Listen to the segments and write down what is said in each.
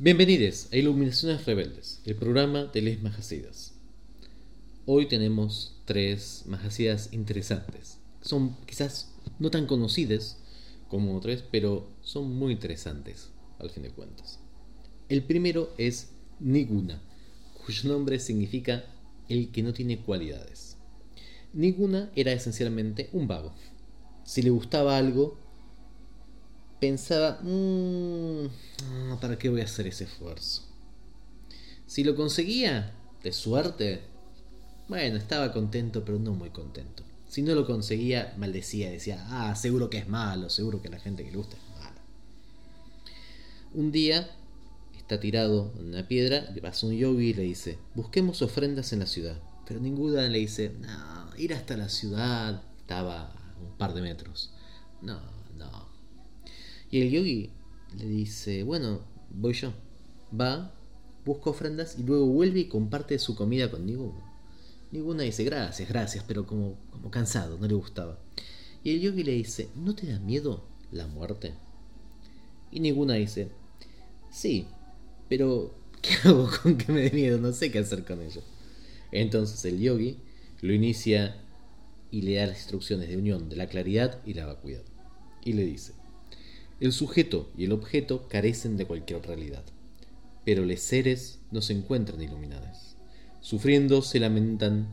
Bienvenidos a Iluminaciones Rebeldes, el programa de Les Majasidas. Hoy tenemos tres majasidas interesantes. Son quizás no tan conocidas como tres, pero son muy interesantes al fin de cuentas. El primero es Niguna, cuyo nombre significa el que no tiene cualidades. Niguna era esencialmente un vago. Si le gustaba algo, pensaba, mmm, ¿para qué voy a hacer ese esfuerzo? Si lo conseguía, de suerte, bueno, estaba contento, pero no muy contento. Si no lo conseguía, maldecía, decía, ah, seguro que es malo, seguro que la gente que le gusta es mala. Un día está tirado en una piedra, le pasa un yogi y le dice, busquemos ofrendas en la ciudad. Pero ninguna le dice, no, ir hasta la ciudad estaba a un par de metros. No, no. Y el yogi le dice, bueno, voy yo. Va, busca ofrendas y luego vuelve y comparte su comida con ninguno. Ninguna dice, gracias, gracias, pero como, como cansado, no le gustaba. Y el yogi le dice, ¿no te da miedo la muerte? Y ninguna dice, sí, pero, ¿qué hago con que me dé miedo? No sé qué hacer con ello. Entonces el yogi lo inicia y le da las instrucciones de unión de la claridad y la vacuidad. Y le dice, el sujeto y el objeto carecen de cualquier realidad, pero los seres no se encuentran iluminados. Sufriendo se lamentan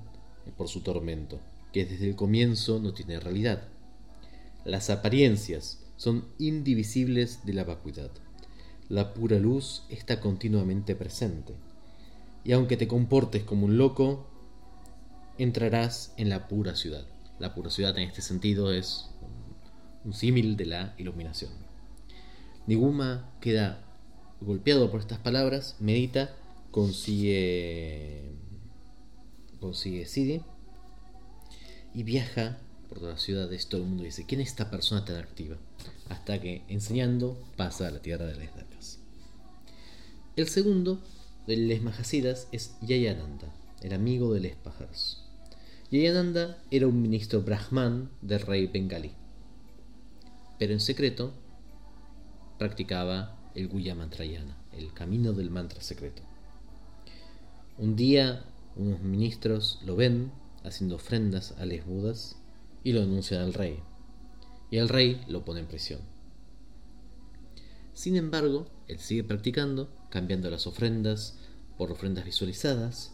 por su tormento, que desde el comienzo no tiene realidad. Las apariencias son indivisibles de la vacuidad la pura luz está continuamente presente. Y aunque te comportes como un loco, entrarás en la pura ciudad. La pura ciudad en este sentido es un símil de la iluminación. Niguma queda golpeado por estas palabras, medita, consigue consigue Sidi y viaja por toda la ciudad. De todo el mundo dice, ¿quién es esta persona tan activa? hasta que, enseñando, pasa a la tierra de las Dakas. El segundo de Les Mahasidas es Yayananda, el amigo de los pájaros. Yayananda era un ministro brahman del rey bengalí, pero en secreto practicaba el Guya Mantrayana, el camino del mantra secreto. Un día unos ministros lo ven haciendo ofrendas a los budas y lo anuncian al rey y el rey lo pone en prisión. Sin embargo, él sigue practicando, cambiando las ofrendas por ofrendas visualizadas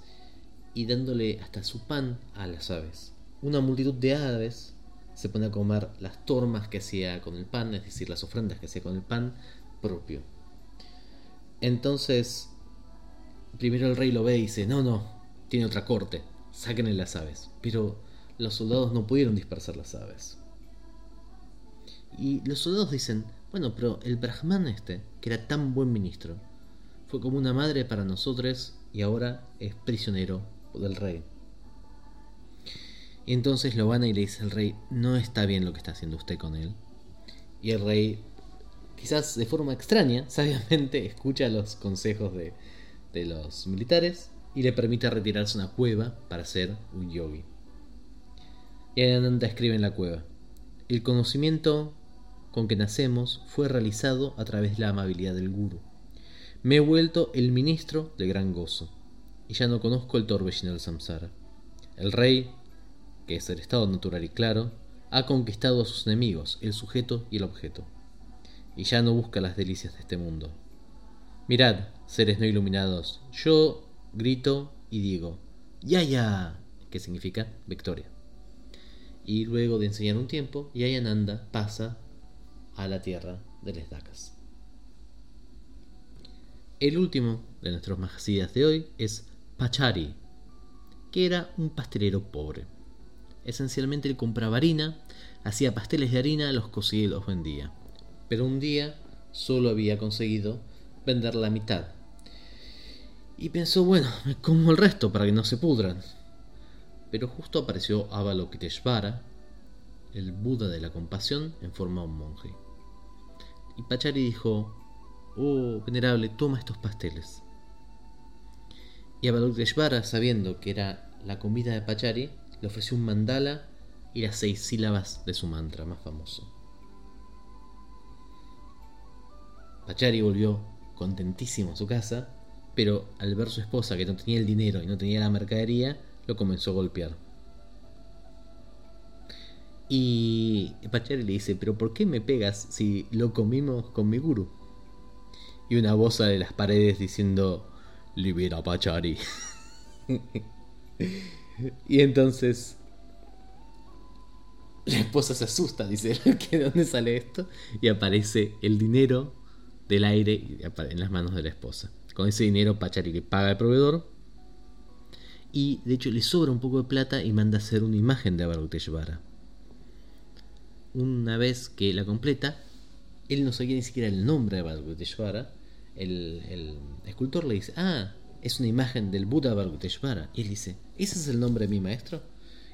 y dándole hasta su pan a las aves. Una multitud de aves se pone a comer las tormas que hacía con el pan, es decir, las ofrendas que hacía con el pan propio. Entonces, primero el rey lo ve y dice, no, no, tiene otra corte, sáquenle las aves. Pero los soldados no pudieron dispersar las aves. Y los soldados dicen, bueno, pero el Brahman este, que era tan buen ministro, fue como una madre para nosotros y ahora es prisionero del rey. Entonces lo van y le dice al rey, no está bien lo que está haciendo usted con él. Y el rey, quizás de forma extraña, sabiamente escucha los consejos de, de los militares y le permite retirarse a una cueva para ser un yogi. Y Ananda escribe en la cueva, el conocimiento con que nacemos fue realizado a través de la amabilidad del guru. Me he vuelto el ministro de gran gozo, y ya no conozco el torbellino del samsara. El rey, que es el estado natural y claro, ha conquistado a sus enemigos, el sujeto y el objeto, y ya no busca las delicias de este mundo. Mirad, seres no iluminados, yo grito y digo, ya ya, que significa victoria. Y luego de enseñar un tiempo, Yayananda pasa a la tierra de las Dakas. El último de nuestros magazines de hoy es Pachari, que era un pastelero pobre. Esencialmente él compraba harina, hacía pasteles de harina, los cocía y los vendía. Pero un día solo había conseguido vender la mitad. Y pensó, bueno, me como el resto para que no se pudran. Pero justo apareció Avalokiteshvara, el Buda de la compasión, en forma de un monje. Y Pachari dijo, Oh, venerable, toma estos pasteles. Y Avalokiteshvara, sabiendo que era la comida de Pachari, le ofreció un mandala y las seis sílabas de su mantra más famoso. Pachari volvió contentísimo en su casa, pero al ver su esposa que no tenía el dinero y no tenía la mercadería, lo comenzó a golpear. Y Pachari le dice, pero ¿por qué me pegas si lo comimos con mi guru? Y una voz de las paredes diciendo, libera a Pachari. y entonces la esposa se asusta, dice, ¿de dónde sale esto? Y aparece el dinero del aire en las manos de la esposa. Con ese dinero Pachari le paga al proveedor y de hecho le sobra un poco de plata y manda a hacer una imagen de Avalokiteshvara una vez que la completa, él no sabía ni siquiera el nombre de Avalokiteshvara. El, el escultor le dice, ah, es una imagen del Buda Avalokiteshvara. Y él dice, ¿ese es el nombre de mi maestro?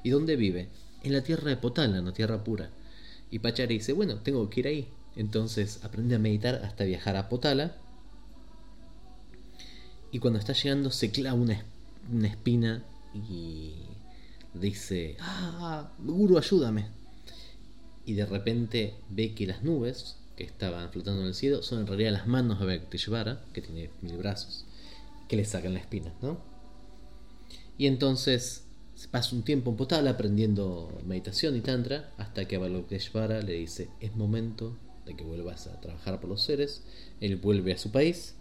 ¿Y dónde vive? En la tierra de Potala, en la tierra pura. Y Pachari dice, bueno, tengo que ir ahí. Entonces aprende a meditar hasta viajar a Potala. Y cuando está llegando se clava una, una espina y dice, ah, Guru, ayúdame y de repente ve que las nubes que estaban flotando en el cielo son en realidad las manos de Bhaktishvara, que tiene mil brazos, que le sacan la espina, ¿no? Y entonces se pasa un tiempo en Potala aprendiendo meditación y tantra hasta que Avalokiteshvara le dice es momento de que vuelvas a trabajar por los seres. Él vuelve a su país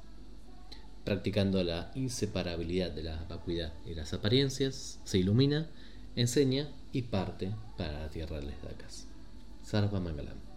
practicando la inseparabilidad de la vacuidad y las apariencias, se ilumina, enseña y parte para la tierra de las Dakas. Sarva Mangalam.